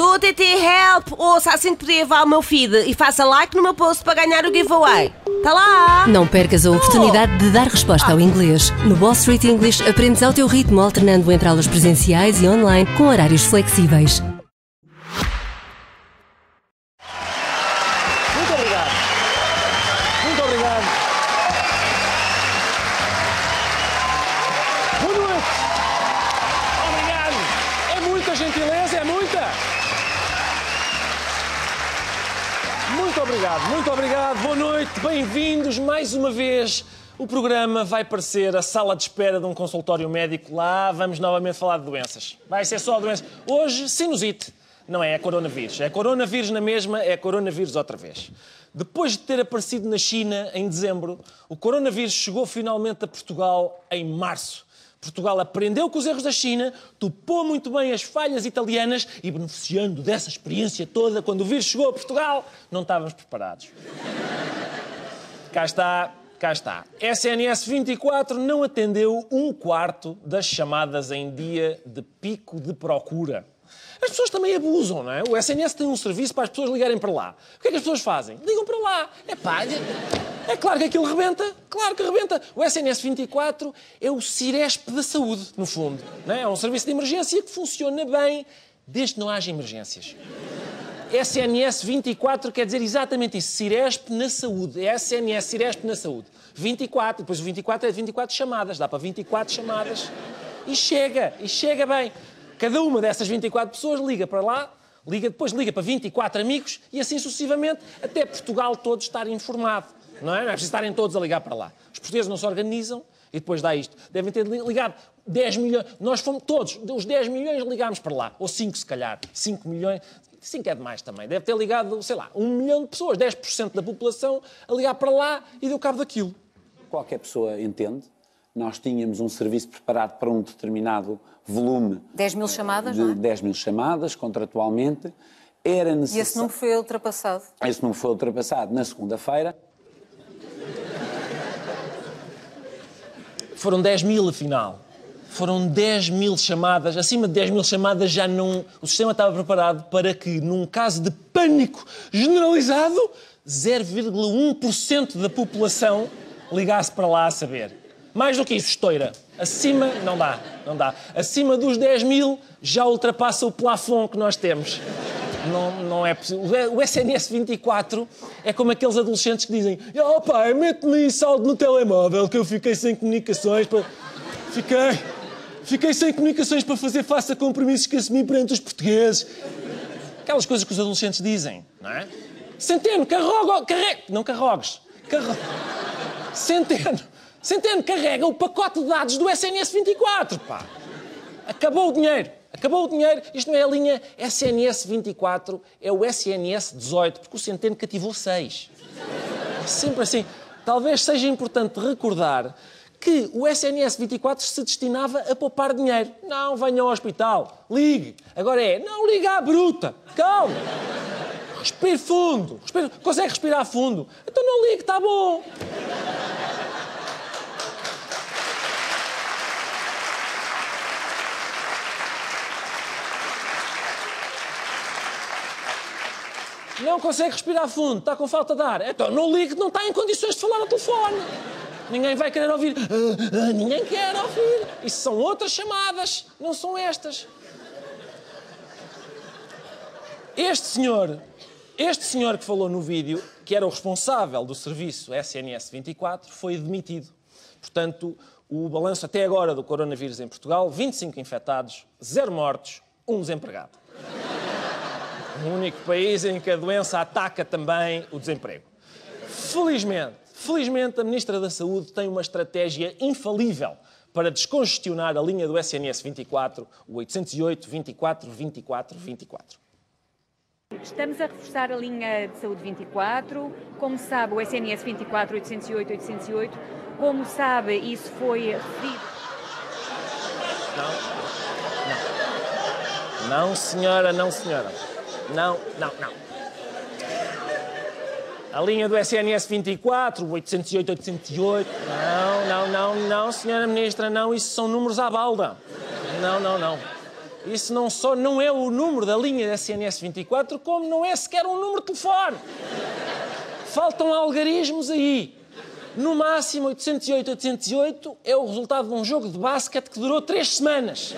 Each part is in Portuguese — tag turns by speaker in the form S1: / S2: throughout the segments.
S1: Estou TT Help! Ouça assim que poder vá ao meu feed e faça like no meu post para ganhar o giveaway. Tá lá!
S2: Não percas a oportunidade de dar resposta ao inglês. No Wall Street English aprendes ao teu ritmo, alternando entre aulas presenciais e online com horários flexíveis.
S3: Bem-vindos mais uma vez. O programa vai parecer a sala de espera de um consultório médico. Lá vamos novamente falar de doenças. Vai ser só doenças. Hoje, sinusite. Não é, é coronavírus. É coronavírus na mesma, é coronavírus outra vez. Depois de ter aparecido na China em dezembro, o coronavírus chegou finalmente a Portugal em março. Portugal aprendeu com os erros da China, topou muito bem as falhas italianas e, beneficiando dessa experiência toda, quando o vírus chegou a Portugal, não estávamos preparados. Cá está, cá está. SNS 24 não atendeu um quarto das chamadas em dia de pico de procura. As pessoas também abusam, não é? O SNS tem um serviço para as pessoas ligarem para lá. O que é que as pessoas fazem? Ligam para lá. É pá, é claro que aquilo rebenta. Claro que rebenta. O SNS 24 é o Ciresp da saúde, no fundo. Não é? é um serviço de emergência que funciona bem desde que não haja emergências. SNS 24 quer dizer exatamente isso. Ciresp na saúde. É SNS Ciresp na saúde. 24. Depois o 24 é 24 chamadas. Dá para 24 chamadas. E chega. E chega bem. Cada uma dessas 24 pessoas liga para lá, liga, depois liga para 24 amigos e assim sucessivamente, até Portugal todo estar informado. Não é? Não é preciso estarem todos a ligar para lá. Os portugueses não se organizam e depois dá isto. Devem ter ligado 10 milhões. Nós fomos todos, os 10 milhões ligámos para lá. Ou 5 se calhar. 5 milhões. 5 é demais também. Deve ter ligado, sei lá, 1 milhão de pessoas, 10% da população, a ligar para lá e deu cabo daquilo.
S4: Qualquer pessoa entende. Nós tínhamos um serviço preparado para um determinado volume
S5: 10 mil chamadas,
S4: de
S5: não é?
S4: 10 mil chamadas, contratualmente. Era
S5: E
S4: necessário.
S5: esse número foi ultrapassado.
S4: Esse número foi ultrapassado na segunda-feira.
S3: Foram 10 mil, afinal. Foram 10 mil chamadas. Acima de 10 mil chamadas já não. O sistema estava preparado para que, num caso de pânico generalizado, 0,1% da população ligasse para lá a saber. Mais do que isso, estoura. Acima, não dá, não dá. Acima dos 10 mil já ultrapassa o plafond que nós temos. Não, não é possível. O SNS 24 é como aqueles adolescentes que dizem: Oh pai, mete-me saldo no telemóvel que eu fiquei sem comunicações. Fiquei. Fiquei sem comunicações para fazer face a compromissos que assumi perante os portugueses. Aquelas coisas que os adolescentes dizem, não é? Centeno, carroga, carrega. Não carrogues. Carro... Centeno. Centeno, carrega o pacote de dados do SNS 24, pá. Acabou o dinheiro. Acabou o dinheiro. Isto não é a linha SNS 24, é o SNS 18, porque o Centeno cativou 6. É sempre assim. Talvez seja importante recordar que o SNS 24 se destinava a poupar dinheiro. Não venha ao hospital, ligue. Agora é, não liga à bruta. Calma. Respire fundo. Respire... Consegue respirar fundo? Então não ligue, está bom. Não consegue respirar fundo, está com falta de ar. Então não ligue, não está em condições de falar ao telefone. Ninguém vai querer ouvir. Ah, ah, ninguém quer ouvir. Isso são outras chamadas, não são estas. Este senhor, este senhor que falou no vídeo, que era o responsável do serviço SNS 24, foi demitido. Portanto, o balanço até agora do coronavírus em Portugal, 25 infectados, 0 mortos, um desempregado. O único país em que a doença ataca também o desemprego. Felizmente, felizmente a Ministra da Saúde tem uma estratégia infalível para descongestionar a linha do SNS 24, o 808 24 24 24.
S6: Estamos a reforçar a linha de saúde 24. Como sabe, o SNS 24 808 808. Como sabe, isso foi referido.
S3: Não, senhora, não, senhora. Não, não, não. A linha do SNS 24, o 808, 808. Não, não, não, não, senhora Ministra, não. Isso são números à balda. Não, não, não. Isso não só não é o número da linha SNS 24, como não é sequer um número de telefone. Faltam algarismos aí. No máximo, 808, 808 é o resultado de um jogo de basquete que durou três semanas.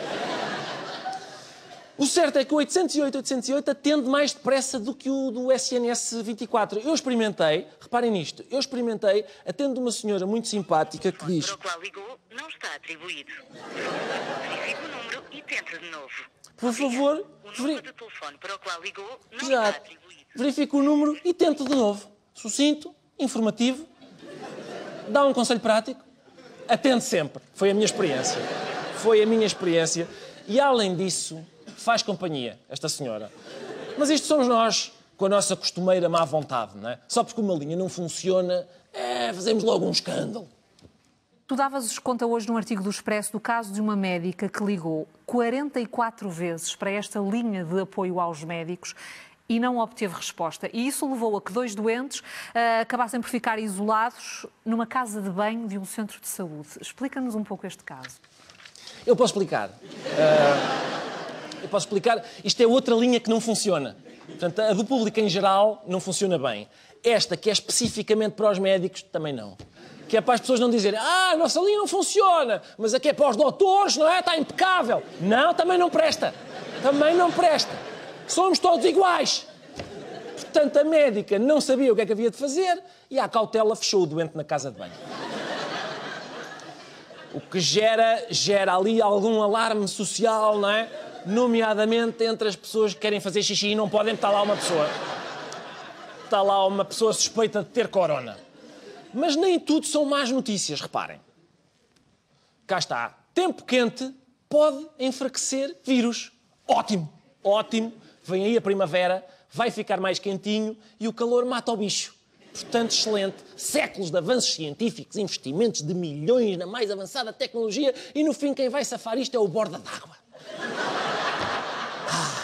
S3: O certo é que o 808, 808 atende mais depressa do que o do SNS 24. Eu experimentei, reparem nisto, eu experimentei, atendo uma senhora muito simpática que diz...
S7: Para o qual ligou não está atribuído. Verifique o número e tente de novo.
S3: Por favor,
S7: O
S3: veri-
S7: número de telefone para o qual ligou não está
S3: Exato.
S7: atribuído.
S3: Verifique o número e tente de novo. Sucinto, informativo, dá um conselho prático, atende sempre. Foi a minha experiência. Foi a minha experiência. E além disso, faz companhia, esta senhora. Mas isto somos nós, com a nossa costumeira má vontade, não é? Só porque uma linha não funciona, é, fazemos logo um escândalo.
S5: Tu davas conta hoje num artigo do Expresso do caso de uma médica que ligou 44 vezes para esta linha de apoio aos médicos e não obteve resposta. E isso levou a que dois doentes ah, acabassem por ficar isolados numa casa de banho de um centro de saúde. Explica-nos um pouco este caso.
S3: Eu posso explicar. Ah, eu posso explicar. Isto é outra linha que não funciona. Portanto, a do público em geral não funciona bem. Esta, que é especificamente para os médicos, também não. Que é para as pessoas não dizerem, ah, a nossa linha não funciona, mas aqui é para os doutores, não é? Está impecável. Não, também não presta. Também não presta. Somos todos iguais. Portanto, a médica não sabia o que é que havia de fazer e, à cautela, fechou o doente na casa de banho. O que gera, gera ali algum alarme social, não é? Nomeadamente entre as pessoas que querem fazer xixi e não podem, está lá uma pessoa. Está lá uma pessoa suspeita de ter corona. Mas nem tudo são más notícias, reparem. Cá está. Tempo quente pode enfraquecer vírus. Ótimo, ótimo. Vem aí a primavera, vai ficar mais quentinho e o calor mata o bicho. Portanto, excelente. Séculos de avanços científicos, investimentos de milhões na mais avançada tecnologia e no fim quem vai safar isto é o borda d'água. Ah.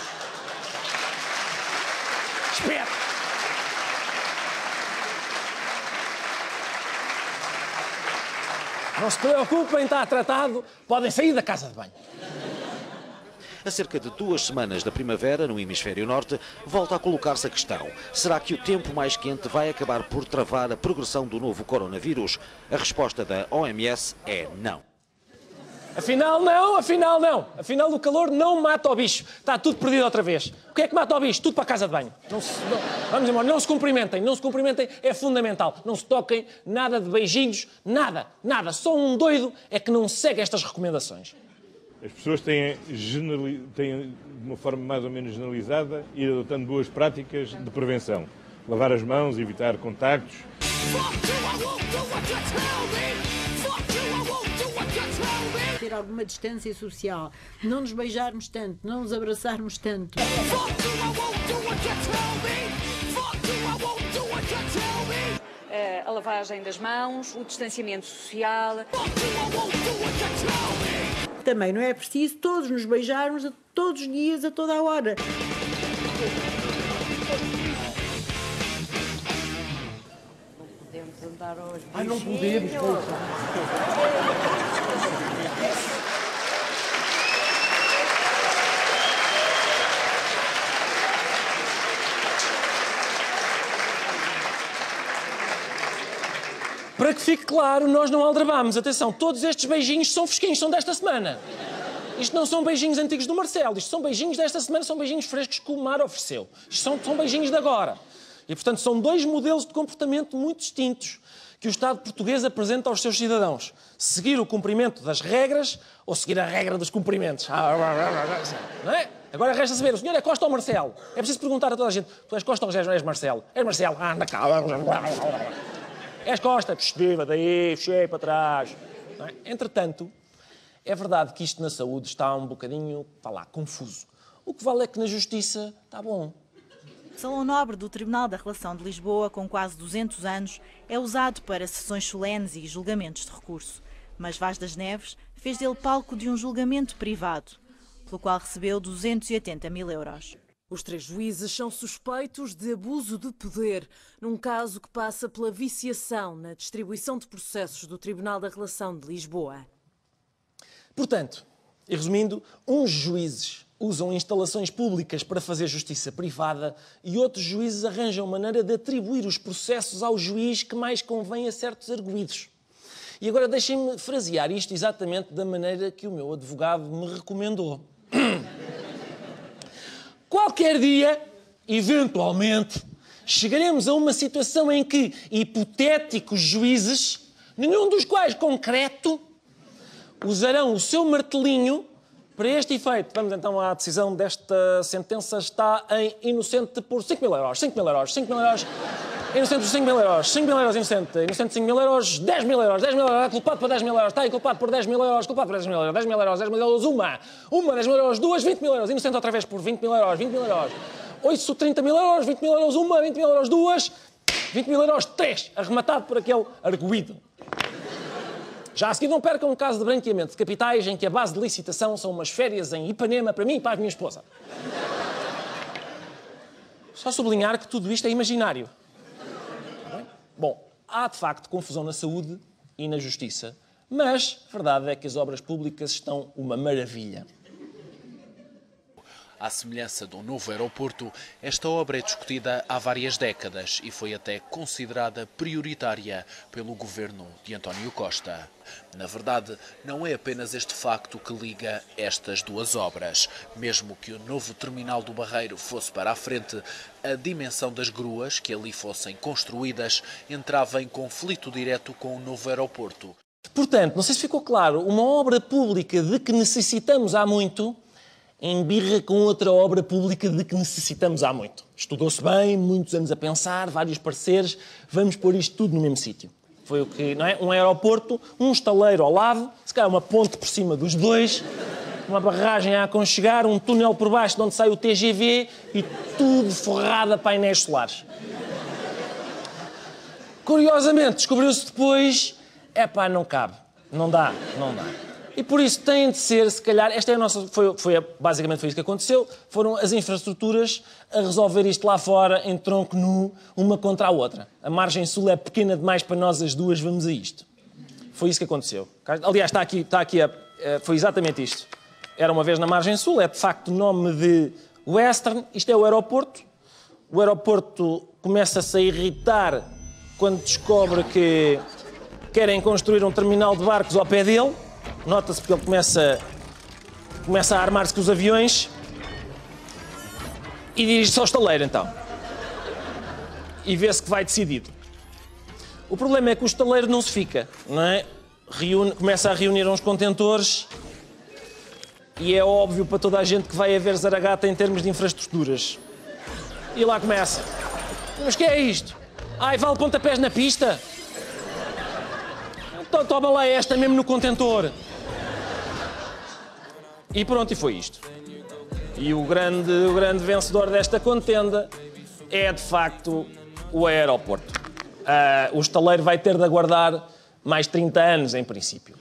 S3: Não se preocupem, está tratado. Podem sair da casa de banho.
S8: A cerca de duas semanas da primavera, no hemisfério norte, volta a colocar-se a questão: será que o tempo mais quente vai acabar por travar a progressão do novo coronavírus? A resposta da OMS é não.
S3: Afinal, não, afinal, não. Afinal, o calor não mata o bicho. Está tudo perdido outra vez. O que é que mata o bicho? Tudo para a casa de banho. Não se- não- vamos embora, não se cumprimentem. Não se cumprimentem é fundamental. Não se toquem, nada de beijinhos, nada, nada. Só um doido é que não segue estas recomendações.
S9: As pessoas têm, generali- têm, de uma forma mais ou menos generalizada, ir adotando boas práticas de prevenção. Lavar as mãos, evitar contactos.
S10: Ter alguma distância social, não nos beijarmos tanto, não nos abraçarmos tanto.
S6: A lavagem das mãos, o distanciamento social.
S10: Também não é preciso todos nos beijarmos a todos os dias, a toda a hora.
S11: Podemos andar aos
S3: Ai, não podemos, Para que fique claro, nós não aldrabamos. Atenção, todos estes beijinhos são fresquinhos, são desta semana. Isto não são beijinhos antigos do Marcelo, isto são beijinhos desta semana, são beijinhos frescos que o mar ofereceu. Isto são, são beijinhos de agora. E, portanto, são dois modelos de comportamento muito distintos que o Estado português apresenta aos seus cidadãos. Seguir o cumprimento das regras ou seguir a regra dos cumprimentos. Não é? Agora resta saber, o senhor é Costa ou Marcelo? É preciso perguntar a toda a gente, tu és Costa ou és Marcelo? És Marcelo? Ah, anda cá. És Costa? Psh, Viva daí, fechei para trás. É? Entretanto, é verdade que isto na saúde está um bocadinho, vá lá, confuso. O que vale é que na justiça está bom.
S12: Salão Nobre do Tribunal da Relação de Lisboa, com quase 200 anos, é usado para sessões solenes e julgamentos de recurso. Mas Vaz das Neves fez dele palco de um julgamento privado, pelo qual recebeu 280 mil euros.
S13: Os três juízes são suspeitos de abuso de poder, num caso que passa pela viciação na distribuição de processos do Tribunal da Relação de Lisboa.
S3: Portanto, E resumindo, uns juízes usam instalações públicas para fazer justiça privada e outros juízes arranjam maneira de atribuir os processos ao juiz que mais convém a certos arguídos. E agora deixem-me frasear isto exatamente da maneira que o meu advogado me recomendou. Qualquer dia, eventualmente, chegaremos a uma situação em que hipotéticos juízes, nenhum dos quais concreto, usarão o seu martelinho para este efeito. Vamos então à decisão desta sentença. Está em inocente por 5 mil euros. 5 mil euros. 5 mil euros. Inocente por 5 mil euros. 5 mil euros inocente. Inocente 5 mil euros. 10 mil euros. 10 mil euros. Culpado por 10 mil euros. Está aí culpado por 10 mil euros. Culpado por 10 mil euros. 10 mil euros. 10 mil euros. Uma. Uma. 10 mil euros. Duas. 20 mil euros. Inocente outra vez por 20 mil euros. 20 mil euros. 8, 30 mil euros. 20 mil euros. Uma. 20 mil euros. Duas. 20 mil euros. Três. Arrematado por aquele arguído. Já a seguir não percam um caso de branqueamento de capitais em que a base de licitação são umas férias em Ipanema para mim e para a minha esposa. Só sublinhar que tudo isto é imaginário. Bom, há de facto confusão na saúde e na justiça, mas a verdade é que as obras públicas estão uma maravilha.
S11: À semelhança do novo aeroporto, esta obra é discutida há várias décadas e foi até considerada prioritária pelo governo de António Costa. Na verdade, não é apenas este facto que liga estas duas obras. Mesmo que o novo terminal do Barreiro fosse para a frente, a dimensão das gruas que ali fossem construídas entrava em conflito direto com o novo aeroporto.
S3: Portanto, não sei se ficou claro, uma obra pública de que necessitamos há muito embirra com outra obra pública de que necessitamos há muito. Estudou-se bem, muitos anos a pensar, vários pareceres, vamos pôr isto tudo no mesmo sítio. Foi o que, não é? Um aeroporto, um estaleiro ao lado, se calhar uma ponte por cima dos dois, uma barragem a aconchegar, um túnel por baixo de onde sai o TGV e tudo forrado a painéis solares. Curiosamente, descobriu-se depois, é pá, não cabe, não dá, não dá. E por isso tem de ser, se calhar, esta é a nossa, foi, foi, basicamente foi isso que aconteceu, foram as infraestruturas a resolver isto lá fora, em tronco nu, uma contra a outra. A margem sul é pequena demais para nós as duas, vamos a isto. Foi isso que aconteceu. Aliás, está aqui, está aqui a, foi exatamente isto. Era uma vez na margem sul, é de facto o nome de Western, isto é o aeroporto. O aeroporto começa-se a irritar quando descobre que querem construir um terminal de barcos ao pé dele Nota-se porque ele começa, começa a armar-se com os aviões e dirige-se ao estaleiro, então. E vê-se que vai decidido. O problema é que o estaleiro não se fica, não é? Reúne, começa a reunir uns contentores e é óbvio para toda a gente que vai haver Zaragata em termos de infraestruturas. E lá começa. Mas que é isto? Ai, vale pontapés na pista? Então toma lá esta mesmo no contentor. E pronto, e foi isto. E o grande, o grande vencedor desta contenda é, de facto, o aeroporto. Uh, o estaleiro vai ter de aguardar mais 30 anos, em princípio.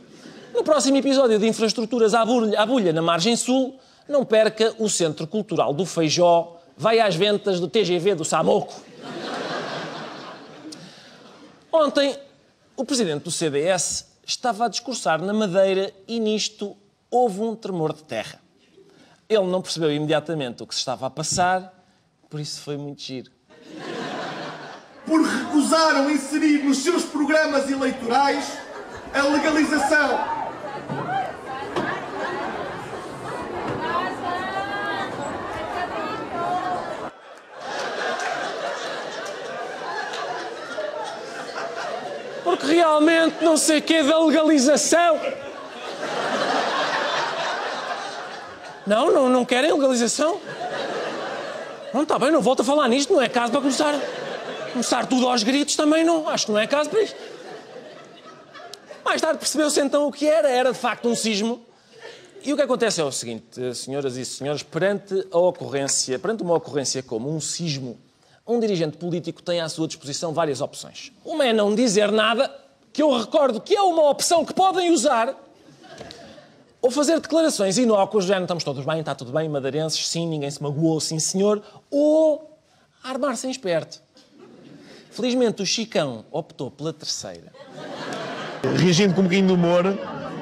S3: No próximo episódio de Infraestruturas à Bulha, à Bulha na Margem Sul, não perca o Centro Cultural do Feijó, vai às ventas do TGV do Samoco. Ontem, o presidente do CDS estava a discursar na Madeira e nisto houve um tremor de terra. Ele não percebeu imediatamente o que se estava a passar, por isso foi muito giro.
S14: Porque recusaram inserir nos seus programas eleitorais a legalização
S3: porque realmente não sei o que da legalização. Não, não, não querem legalização? Não, está bem, não volto a falar nisto, não é caso para começar, começar tudo aos gritos também, não. Acho que não é caso para isto. Mais tarde percebeu-se então o que era, era de facto um sismo. E o que acontece é o seguinte, senhoras e senhores, perante a ocorrência, perante uma ocorrência como um sismo, um dirigente político tem à sua disposição várias opções. Uma é não dizer nada, que eu recordo que é uma opção que podem usar ou fazer declarações inócuas, já não estamos todos bem, está tudo bem, madeirenses, sim, ninguém se magoou, sim senhor, ou armar-se em esperto. Felizmente o Chicão optou pela terceira.
S15: Reagindo com um bocadinho de humor,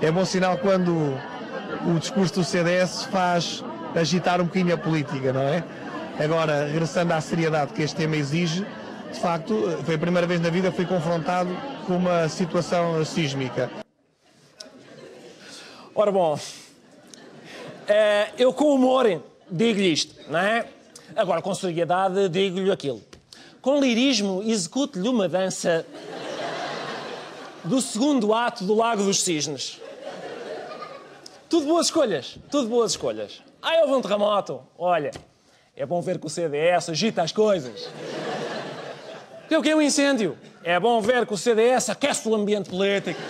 S15: é bom sinal quando o discurso do CDS faz agitar um bocadinho a política, não é? Agora, regressando à seriedade que este tema exige, de facto, foi a primeira vez na vida que fui confrontado com uma situação sísmica.
S3: Ora bom, eh, eu com humor digo-lhe isto, não é? Agora, com seriedade, digo-lhe aquilo. Com lirismo, execute-lhe uma dança do segundo ato do Lago dos Cisnes. Tudo boas escolhas, tudo boas escolhas. Ah, houve um terremoto. Olha, é bom ver que o CDS agita as coisas. O que é um incêndio? É bom ver que o CDS aquece o ambiente político.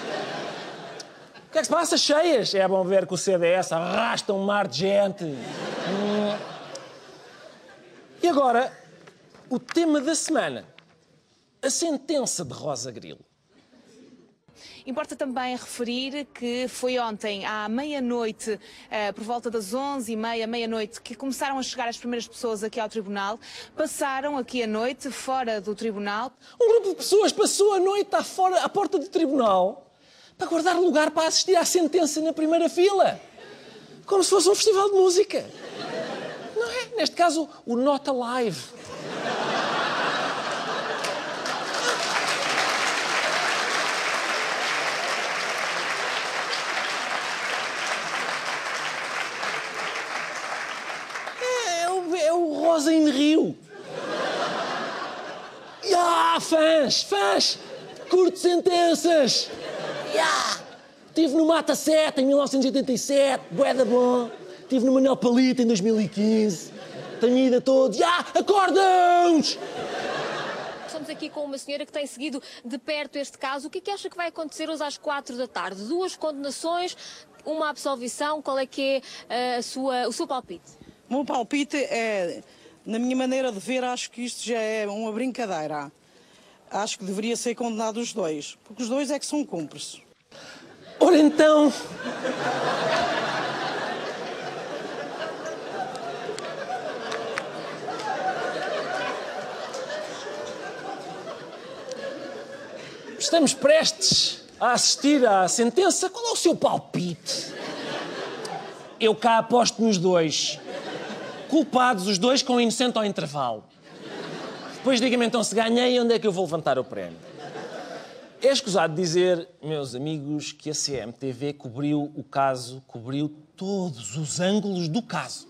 S3: O que é que se passa? Cheias. É bom ver que o CDS arrasta um mar de gente. Hum. E agora, o tema da semana. A sentença de Rosa Grilo.
S16: Importa também referir que foi ontem, à meia-noite, eh, por volta das 11h30, meia-noite, que começaram a chegar as primeiras pessoas aqui ao Tribunal. Passaram aqui a noite, fora do Tribunal.
S3: Um grupo de pessoas passou a noite à, fora, à porta do Tribunal para guardar lugar para assistir à sentença na primeira fila. Como se fosse um festival de música. Não é? Neste caso, o Not Alive. É, o, é o Rosa in Rio. Ya, fãs, fãs, curto sentenças. Ya. Estive no Mata 7 em 1987, boeda bom. Estive no Manuel Palito em 2015. Tenho ido a todos. Ya, acordam-nos!
S17: Estamos aqui com uma senhora que tem seguido de perto este caso. O que é que acha que vai acontecer hoje às quatro da tarde? Duas condenações, uma absolvição. Qual é que é eh, a sua, o seu palpite?
S18: O meu palpite é, na minha maneira de ver, acho que isto já é uma brincadeira. Acho que deveria ser condenado os dois, porque os dois é que são cúmplices.
S3: Ora então. Estamos prestes a assistir à sentença. Qual é o seu palpite? Eu cá aposto nos dois. Culpados os dois com inocente ao intervalo. Depois diga-me então se ganhei onde é que eu vou levantar o prémio. É escusado dizer, meus amigos, que a CMTV cobriu o caso, cobriu todos os ângulos do caso.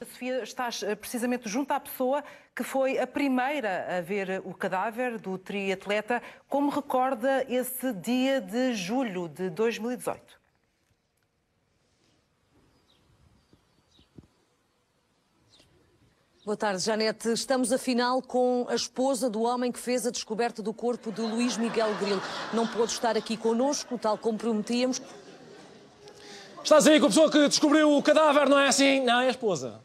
S19: Sofia, estás eh, precisamente junto à pessoa que foi a primeira a ver o cadáver do triatleta. Como recorda esse dia de julho de 2018?
S20: Boa tarde, Janete. Estamos afinal com a esposa do homem que fez a descoberta do corpo de Luís Miguel Grilo. Não pôde estar aqui connosco, tal como prometíamos.
S3: Estás aí com a pessoa que descobriu o cadáver, não é assim? Não, é a esposa.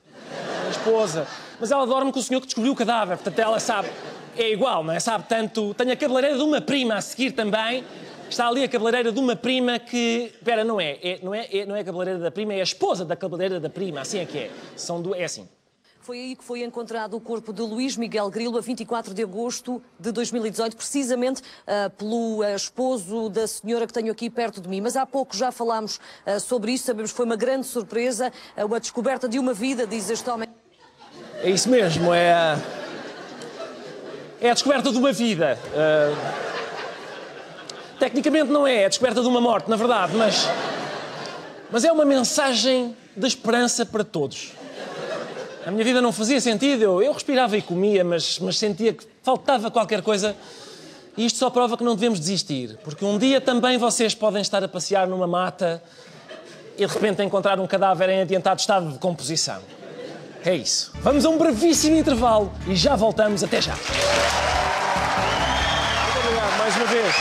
S3: É a esposa. Mas ela dorme com o senhor que descobriu o cadáver, portanto ela sabe. É igual, não é? Sabe tanto. Tenho a cabeleireira de uma prima a seguir também. Está ali a cabeleireira de uma prima que. Espera, não é. é não, é, é não é a cabeleireira da prima, é a esposa da cabeleireira da prima. Assim é que é. São do... É assim.
S20: Foi aí que foi encontrado o corpo de Luís Miguel Grilo a 24 de agosto de 2018, precisamente uh, pelo uh, esposo da senhora que tenho aqui perto de mim. Mas há pouco já falámos uh, sobre isso, sabemos que foi uma grande surpresa, a descoberta de uma vida, diz este homem.
S3: É isso mesmo, é a, é a descoberta de uma vida. Tecnicamente não é, é a descoberta de uma morte, na verdade, mas, mas é uma mensagem de esperança para todos. A minha vida não fazia sentido, eu, eu respirava e comia, mas, mas sentia que faltava qualquer coisa. E isto só prova que não devemos desistir, porque um dia também vocês podem estar a passear numa mata e de repente encontrar um cadáver em adiantado estado de composição. É isso. Vamos a um brevíssimo intervalo e já voltamos. Até já. Muito obrigado mais uma vez.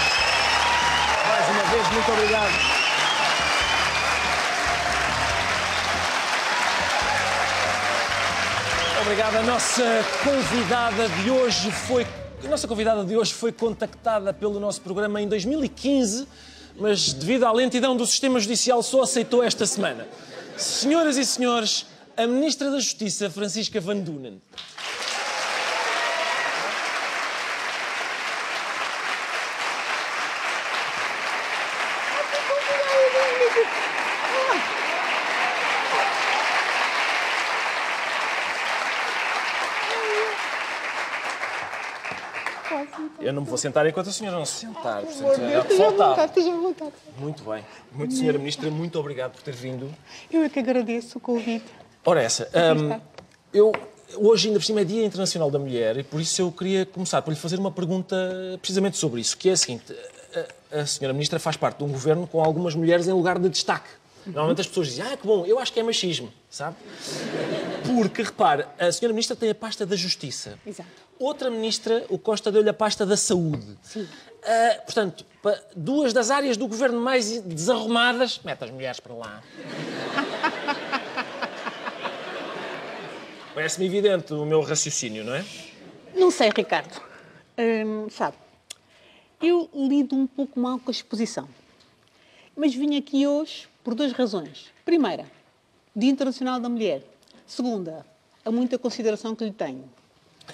S3: Mais uma vez, muito obrigado. Obrigado. A nossa convidada de hoje foi. A nossa convidada de hoje foi contactada pelo nosso programa em 2015, mas devido à lentidão do sistema judicial só aceitou esta semana. Senhoras e senhores, a Ministra da Justiça, Francisca Van Dunen.
S21: posso. Então.
S3: Eu não me vou sentar enquanto a senhora não se sentar.
S21: Por
S3: Portanto, é o que
S21: esteja à vontade, esteja à vontade.
S3: Muito bem. Muito, senhora Ministra, muito obrigado por ter vindo.
S21: Eu é que agradeço o convite.
S3: Ora, essa. hum, eu, hoje, ainda por cima, é Dia Internacional da Mulher e por isso eu queria começar por lhe fazer uma pergunta precisamente sobre isso, que é a seguinte. A, a senhora Ministra faz parte de um governo com algumas mulheres em lugar de destaque. Normalmente as pessoas dizem, ah, que bom, eu acho que é machismo, sabe? Porque, repare, a senhora Ministra tem a pasta da Justiça.
S21: Exato.
S3: Outra Ministra, o Costa, deu-lhe a pasta da Saúde.
S21: Sim.
S3: Ah, portanto, duas das áreas do governo mais desarrumadas, mete as mulheres para lá. Parece-me evidente o meu raciocínio, não é?
S21: Não sei, Ricardo. Hum, sabe, eu lido um pouco mal com a exposição. Mas vim aqui hoje por duas razões. Primeira, Dia Internacional da Mulher. Segunda, a muita consideração que lhe tenho.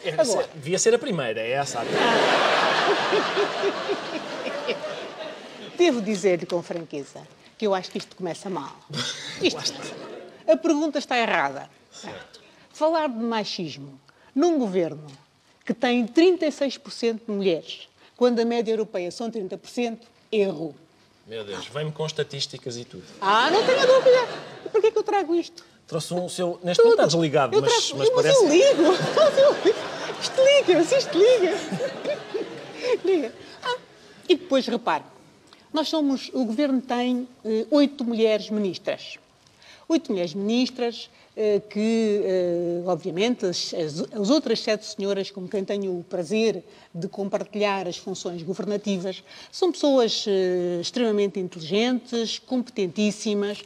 S3: Era
S21: Agora.
S3: ser- devia ser a primeira, é essa. a-
S21: Devo dizer-lhe com franqueza que eu acho que isto começa mal. Isto, a pergunta está errada. Falar de machismo num governo que tem 36% de mulheres, quando a média europeia são 30%, erro.
S3: Meu Deus, vem-me com estatísticas e tudo.
S21: Ah, não tenho dúvida. E por que é que eu trago isto?
S3: Trouxe um seu. Neste momento está desligado,
S21: Eu
S3: mas,
S21: trago-
S3: mas parece.
S21: ligo. Eu ligo. Isto liga, isto liga. liga. Ah, e depois, repare, nós somos, o governo tem eh, oito mulheres ministras. Oito mulheres ministras eh, que, eh, obviamente, as, as- as outras sete senhoras com quem tenho o prazer de compartilhar as funções governativas são pessoas eh, extremamente inteligentes, competentíssimas,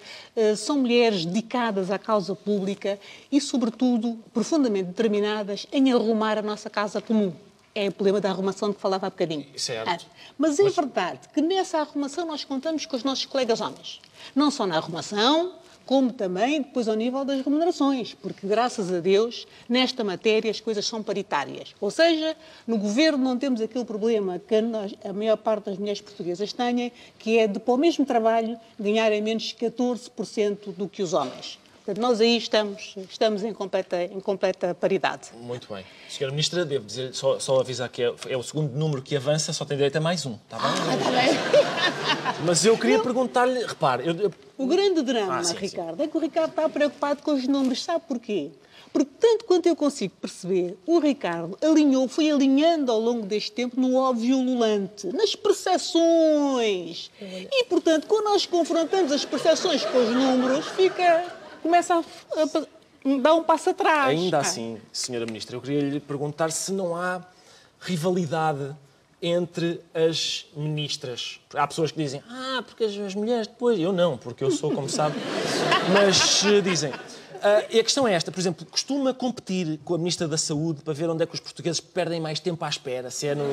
S21: são mulheres dedicadas à causa pública e, sobretudo, profundamente determinadas em arrumar a nossa casa comum. É o problema da arrumação de que falava há bocadinho.
S3: Certo.
S21: Ah, mas é verdade que nessa arrumação nós contamos com os nossos colegas homens. Não só na arrumação, como também depois ao nível das remunerações, porque graças a Deus, nesta matéria as coisas são paritárias. Ou seja, no governo não temos aquele problema que nós- a maior parte das mulheres portuguesas têm, que é de, para o mesmo trabalho, ganharem menos 14% do que os homens. Portanto, nós aí estamos, estamos em, completa, em completa paridade.
S3: Muito bem. Senhora Ministra, devo dizer, só, só avisar que é, é o segundo número que avança, só tem direito a mais um, está bem? Mas eu queria perguntar-lhe, repare, eu,
S21: O grande drama,
S3: Ah, sim, sim.
S21: Ricardo, é que o Ricardo está preocupado com os números. Sabe porquê? Porque, tanto quanto eu consigo perceber, o Ricardo alinhou, foi alinhando ao longo deste tempo no óbvio ululante, nas percepções. E, portanto, quando nós confrontamos as percepções com os números, fica, começa a, a dar um passo atrás.
S3: ainda
S21: Ah.
S3: assim, Senhora Ministra, eu queria lhe perguntar se não há rivalidade entre as ministras. Há pessoas que dizem, ah, porque as, as mulheres depois. Eu não, porque eu sou, como sabe. Mas eh, dizem. Ah, e a questão é esta, por exemplo, costuma competir com a Ministra da Saúde para ver onde é que os portugueses perdem mais tempo à espera, se é no.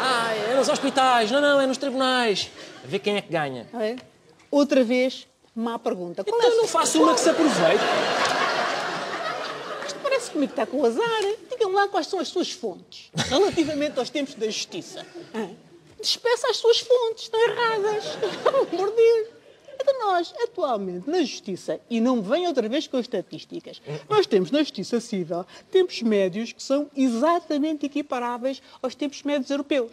S3: Ah, é nos hospitais, não, não, é nos tribunais. A ver quem é que ganha.
S21: É? Outra vez, má pergunta. Qual
S3: Então
S21: é
S3: não faço uma que se aproveite.
S21: Comigo está com azar. Digam lá quais são as suas fontes relativamente aos tempos da justiça. Despeça as suas fontes, estão erradas. Pelo amor de. Então nós, atualmente, na justiça, e não me venham outra vez com as estatísticas, nós temos na justiça civil tempos médios que são exatamente equiparáveis aos tempos médios europeus.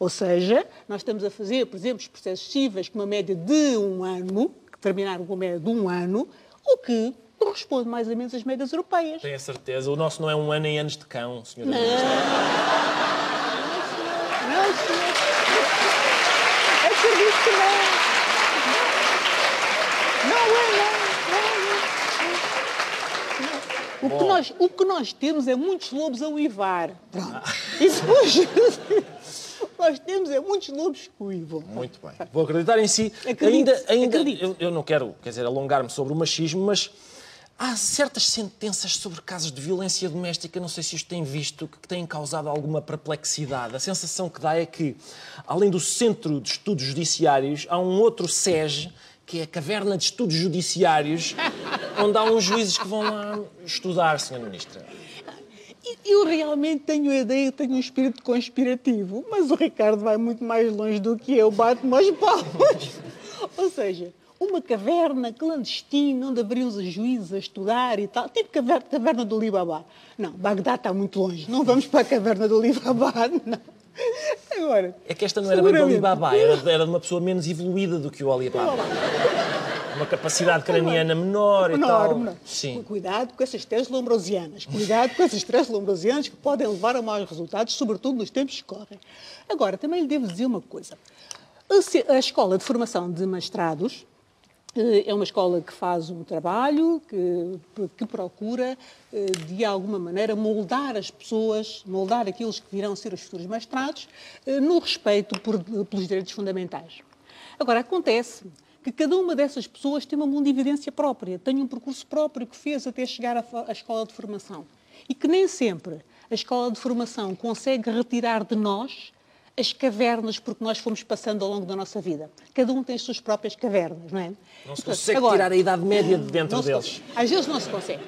S21: Ou seja, nós estamos a fazer, por exemplo, os processos cíveis com uma média de um ano, que terminaram com uma média de um ano, o que corresponde mais ou menos às médias europeias.
S3: Tenho a certeza. O nosso não é um ano em anos de cão, Senhora
S21: Não.
S3: Ministra.
S21: Não, senhor. Acredito que não. Não é, não. não, não. O que, nós, o que nós temos é muitos lobos a uivar. Pronto. E depois, nós temos é muitos lobos que uivam.
S3: Muito bem. Vou acreditar em si.
S21: Acredite,
S3: ainda, ainda
S21: acredite.
S3: eu, eu não quero, quer dizer, alongar-me sobre o machismo, mas há certas sentenças sobre casos de violência doméstica, não sei se isto tem visto, que têm causado alguma perplexidade. A sensação que dá é que, além do Centro de Estudos Judiciários, há um outro SES, que é a Caverna de Estudos Judiciários, onde há uns juízes que vão lá estudar, Sra. Ministra.
S21: Eu realmente tenho a ideia, tenho um espírito conspirativo, mas o Ricardo vai muito mais longe do que eu, bate-me as palmas. Ou seja, uma caverna clandestina onde haveriam os juízes a estudar e tal, tipo caverna, caverna do Alibaba. Não, Bagdá está muito longe, não vamos para a caverna do Alibaba, não. Agora,
S3: É que esta não era bem do Alibaba, era, era de uma pessoa menos evoluída do que o Alibaba. Uma capacidade craniana menor e
S21: Menor,
S3: tal.
S21: menor.
S3: Sim.
S21: Cuidado com essas teses lombrosianas. Cuidado com essas teses lombrosianas que podem levar a maus resultados, sobretudo nos tempos que correm. Agora, também lhe devo dizer uma coisa. A Escola de Formação de Mestrados é uma escola que faz um trabalho, que, que procura, eh, de alguma maneira, moldar as pessoas, moldar aqueles que virão ser os futuros mestrados, eh, no respeito por- pelos direitos fundamentais. Agora, acontece que cada uma dessas pessoas tem uma mundividência própria, tem um percurso próprio que fez até chegar à escola de formação. E que nem sempre a escola de formação consegue retirar de nós as cavernas porque nós fomos passando ao longo da nossa vida. Cada um tem as suas próprias cavernas, não é?
S3: Não se consegue
S21: agora,
S3: tirar a idade média de dentro deles.
S21: Às vezes não se consegue.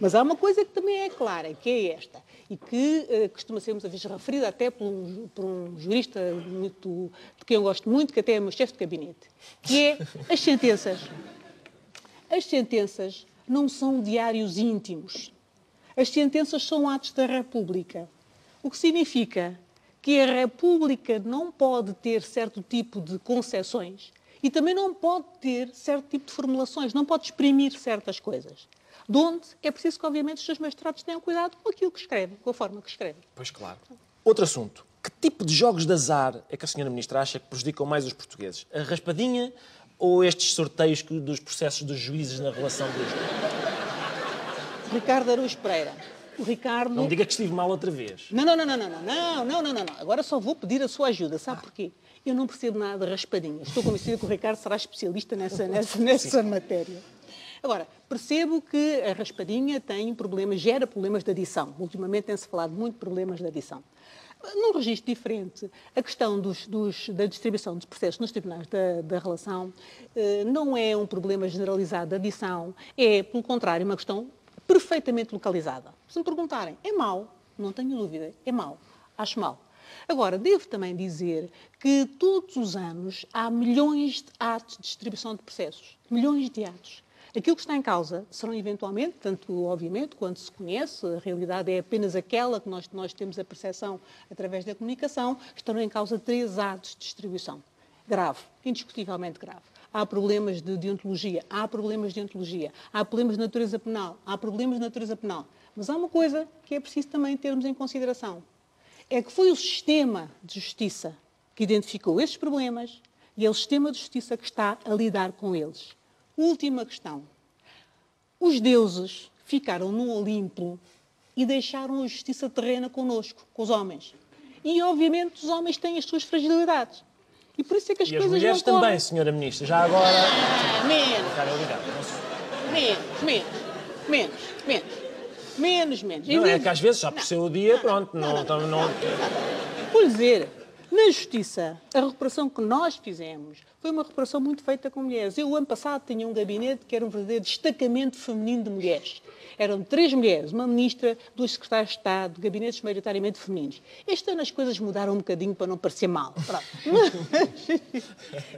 S21: Mas há uma coisa que também é clara, que é esta, e que eh, costuma ser muitas vezes referida até por um, por um jurista muito, de quem eu gosto muito, que até é meu chefe de gabinete, que é as sentenças. As sentenças não são diários íntimos. As sentenças são atos da República. O que significa que a República não pode ter certo tipo de concessões e também não pode ter certo tipo de formulações, não pode exprimir certas coisas. De onde é preciso que, obviamente, os seus mestrados tenham cuidado com aquilo que escrevem, com a forma que escrevem.
S3: Pois claro. Outro assunto. Que tipo de jogos de azar é que a senhora Ministra acha que prejudicam mais os portugueses? A raspadinha ou estes sorteios dos processos dos juízes na relação de Lisboa?
S21: Ricardo Araújo Pereira. O Ricardo...
S3: Não diga que estive mal outra vez.
S21: Não, não, não, não, não, não, não, não, não, não, não. Agora só vou pedir a sua ajuda. Sabe porquê? Eu não percebo nada de raspadinhas. Estou convencida que o Ricardo será especialista nessa, nessa, nessa matéria. Agora, percebo que a raspadinha tem problemas, gera problemas de adição. Ultimamente tem-se falado muito de problemas de adição. Num registro diferente, a questão dos- dos- da distribuição dos processos nos tribunais da, da relação eh, não é um problema generalizado de adição, é, pelo contrário, uma questão perfeitamente localizada. Se me perguntarem, é mau? Não tenho dúvida, é mau. Acho mau. Agora, devo também dizer que todos os anos há milhões de atos de distribuição de processos. Milhões de atos. Aquilo que está em causa serão eventualmente, tanto obviamente quanto se conhece, a realidade é apenas aquela que nós, nós temos a percepção através da comunicação, estarão em causa três atos de distribuição. Grave, indiscutivelmente grave. Há problemas de deontologia, há problemas de deontologia, há problemas de natureza penal, há problemas de natureza penal. Mas há uma coisa que é preciso também termos em consideração. É que foi o sistema de justiça que identificou esses problemas e é o sistema de justiça que está a lidar com eles. Última questão. Os deuses ficaram no Olimpo e deixaram a justiça terrena connosco, com os homens. E, obviamente, os homens têm as suas fragilidades. E por isso é que as
S3: E as
S21: coisas
S3: mulheres
S21: não correm.
S3: também, senhora Ministra. Já agora...
S21: Ah, menos.
S3: Cara, obrigado. Não se-
S21: Menos, menos, menos, menos. Menos, menos.
S3: Não, é que às vezes, já por ser o dia, pronto, não, não, não,
S21: Vou dizer, na justiça, a recuperação que nós fizemos foi uma recuperação muito feita com mulheres. Eu, ano passado, tinha um gabinete que era um verdadeiro destacamento feminino de mulheres. Eram três mulheres, uma ministra, dois secretários de Estado, gabinetes maioritariamente femininos. Este ano as coisas mudaram um bocadinho para não parecer mal. Mas,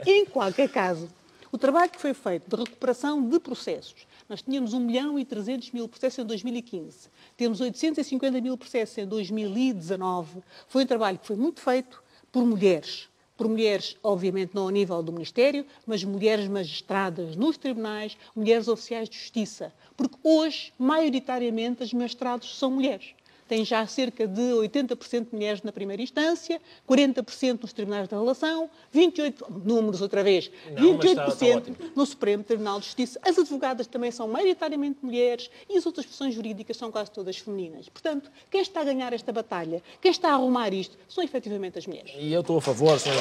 S21: em qualquer caso, o trabalho que foi feito de recuperação de processos, nós tínhamos 1 milhão e 300 mil processos em 2015, temos 850 mil processos em 2019, foi um trabalho que foi muito feito por mulheres. Por mulheres, obviamente, não ao nível do Ministério, mas mulheres magistradas nos tribunais, mulheres oficiais de justiça. Porque hoje, maioritariamente, as magistrados são mulheres. Tem já cerca de 80% de mulheres na primeira instância, 40% nos tribunais da relação, 28%, números outra vez,
S3: Não, mas
S21: 28%
S3: está- está
S21: no Supremo Tribunal de Justiça. As advogadas também são maioritariamente mulheres e as outras profissões jurídicas são quase todas femininas. Portanto, quem está a ganhar esta batalha, quem está a arrumar isto, são efetivamente as mulheres.
S3: E eu estou a favor, senhora.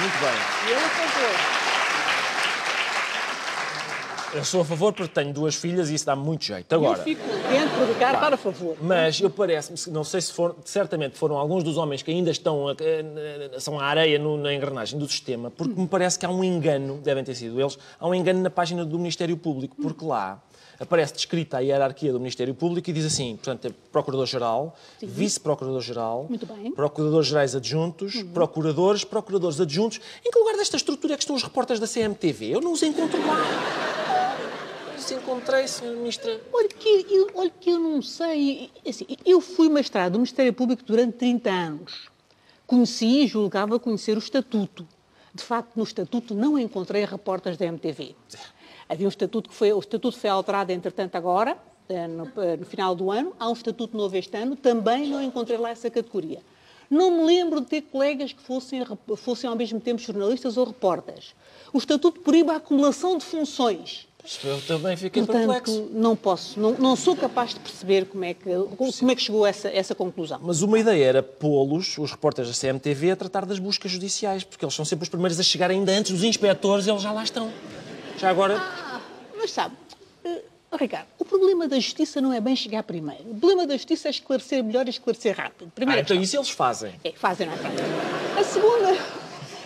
S3: Muito bem.
S21: E eu a favor.
S3: Eu sou a favor porque tenho duas filhas e isso dá muito jeito. Agora,
S21: Eu fico contente por Ricardo estar a favor.
S3: mas eu parece-me, não sei se foram, certamente foram alguns dos homens que ainda estão, a, são a areia no- na engrenagem do sistema, porque me parece que há um engano, devem ter sido eles, há um engano na página do Ministério Público, porque lá aparece descrita a hierarquia do Ministério Público e diz assim, portanto, é Procurador-Geral, Vice-Procurador-Geral. Procuradores-Gerais Adjuntos, Procuradores, Procuradores Adjuntos. Em que lugar desta estrutura é que estão os repórteres da CMTV? Eu não os encontro lá. Os encontrei, Sra. Ministra.
S21: Olha que, eu, olha que eu não sei. Assim, eu fui magistrado do Ministério Público durante 30 anos. Conheci e julgava conhecer o Estatuto. De facto, no Estatuto não encontrei repórteres da MTV. Havia um Estatuto que foi... O Estatuto foi alterado, entretanto, agora, eh, no, eh, no final do ano. Há um Estatuto novo este ano. Também não encontrei lá essa categoria. Não me lembro de ter colegas que fossem, fossem ao mesmo tempo jornalistas ou repórteres. O Estatuto proíbe a acumulação de funções.
S3: Eu também fiquei
S21: Portanto,
S3: perplexo.
S21: não posso, não, não sou capaz de perceber como é que, como é que chegou a essa, essa conclusão.
S3: Mas uma ideia era pô-los, os repórteres da CMTV, a tratar das buscas judiciais, porque eles são sempre os primeiros a chegar ainda antes dos inspectores, eles já lá estão. Já agora.
S21: Mas sabe, eh, Ricardo, o problema da justiça não é bem chegar primeiro. O problema da justiça é esclarecer melhor e esclarecer rápido.
S3: Ah,
S21: Primeira
S3: então
S21: questão.
S3: isso eles fazem.
S21: É, fazem, não é? A segunda,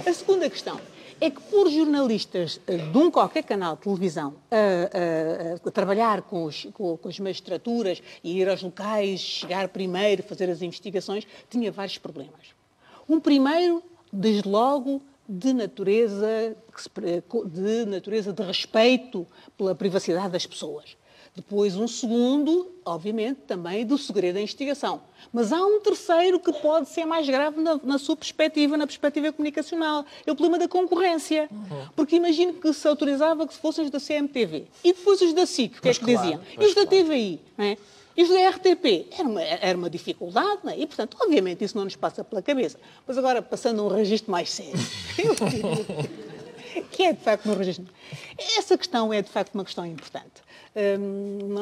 S21: a segunda questão é que por jornalistas eh, de um qualquer canal de televisão a, a- a trabalhar com, os- com- com as magistraturas e ir aos locais, chegar primeiro, fazer as investigações, tinha vários problemas. Um primeiro, desde logo, de natureza, de natureza de respeito pela privacidade das pessoas. Depois, um segundo, obviamente, também do segredo da investigação. Mas há um terceiro que pode ser mais grave na, na sua perspectiva, na perspectiva comunicacional. É o problema da concorrência. Porque imagino que se autorizava que fossem os da CMTV. E depois os da SIC, o que é que
S3: claro,
S21: diziam? E os da TVI, não é? E os da RTP? Era uma, era uma dificuldade, não é? E, portanto, obviamente, isso não nos passa pela cabeça. Mas agora, passando a um registro mais sério, que é, de facto, um registro. Essa questão é, de facto, uma questão importante.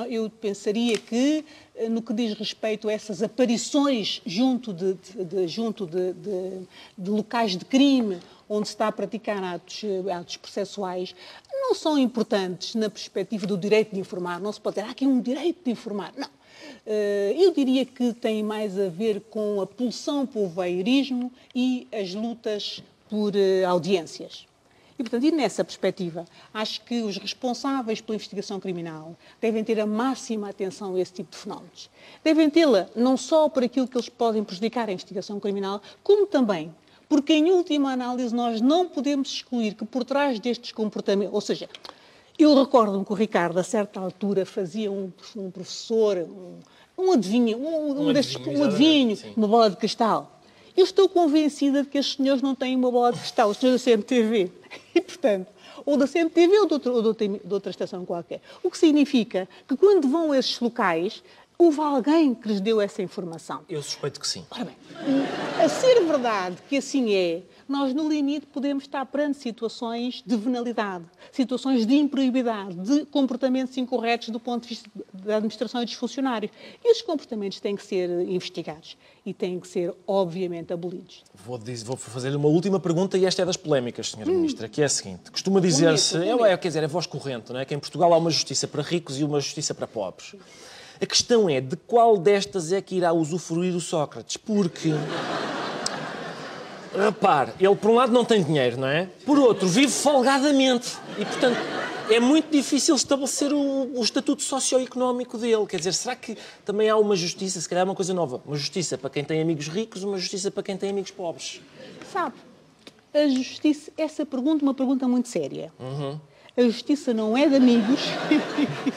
S21: Eu pensaria que, eh, no que diz respeito a essas aparições junto de, de- de- junto de, de- locais de crime, onde se está a praticar atos, eh, atos processuais, não são importantes na perspectiva do direito de informar. Não se pode dizer, há aqui um direito de informar. Não. Eh, Eu diria que tem mais a ver com a pulsão pelo voyeurismo e as lutas por audiências. E, portanto, e nessa perspectiva, acho que os responsáveis pela investigação criminal devem ter a máxima atenção a esse tipo de fenómenos. Devem tê-la não só por aquilo que eles podem prejudicar a investigação criminal, como também porque, em última análise, nós não podemos excluir que por trás destes comportamentos, ou seja, eu recordo-me que o Ricardo, a certa altura, fazia um, um professor, um, um adivinho, um, um
S3: Um
S21: destes-
S3: adivinho,
S21: um adivinho, uma bola de cristal. Eu estou convencida de que estes senhores não têm uma bola de cristal, os senhores da CMTV. E, portanto, ou da CMTV ou de outra, ou de outra estação qualquer. O que significa que quando vão a esses locais, houve alguém que lhes deu essa informação.
S3: Eu suspeito que sim.
S21: Ora bem, a ser verdade que assim é, nós, no limite, podemos estar perante situações de venalidade, situações de improibidade, de comportamentos incorretos do ponto de vista da administração e dos funcionários. E esses comportamentos têm que ser investigados e têm que ser, obviamente, abolidos.
S3: Vou, dizer- vou fazer uma última pergunta e esta é das polémicas, Sra.
S21: Hum.
S3: Ministra, que é a seguinte. Costuma dizer-se, é, é, quer dizer, é voz corrente, não é? Que em Portugal há uma justiça para ricos e uma justiça para pobres. A questão é de qual destas é que irá usufruir o Sócrates? Porque... Repare, ele por um lado não tem dinheiro, não é? Por outro, vive folgadamente. E, portanto, é muito difícil estabelecer o, o estatuto socioeconómico dele. Quer dizer, será que também há uma justiça, se calhar é uma coisa nova, uma justiça para quem tem amigos ricos, uma justiça para quem tem amigos pobres?
S21: Sabe, a justiça, essa pergunta é uma pergunta muito séria.
S3: Uhum.
S21: A justiça não é de amigos,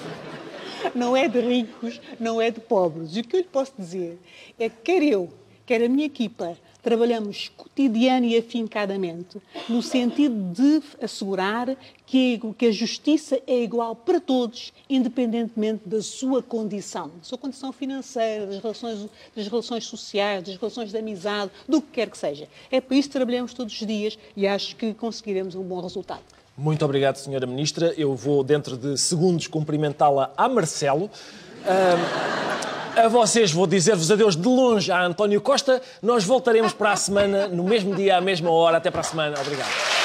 S21: não é de ricos, não é de pobres. E o que eu lhe posso dizer é que quer eu, quer a minha equipa, trabalhamos cotidiano e afincadamente no sentido de assegurar que, a justiça é igual para todos, independentemente da sua condição, da sua condição financeira, das relações, das relações sociais, das relações de amizade, do que quer que seja. É por isso que trabalhamos todos os dias e acho que conseguiremos um bom resultado.
S3: Muito obrigado, Sra. Ministra. Eu vou, dentro de segundos, cumprimentá-la a Marcelo. A vocês vou dizer-vos adeus de longe a António Costa. Nós voltaremos para a semana, no mesmo dia, à mesma hora. Até para a semana. Obrigado.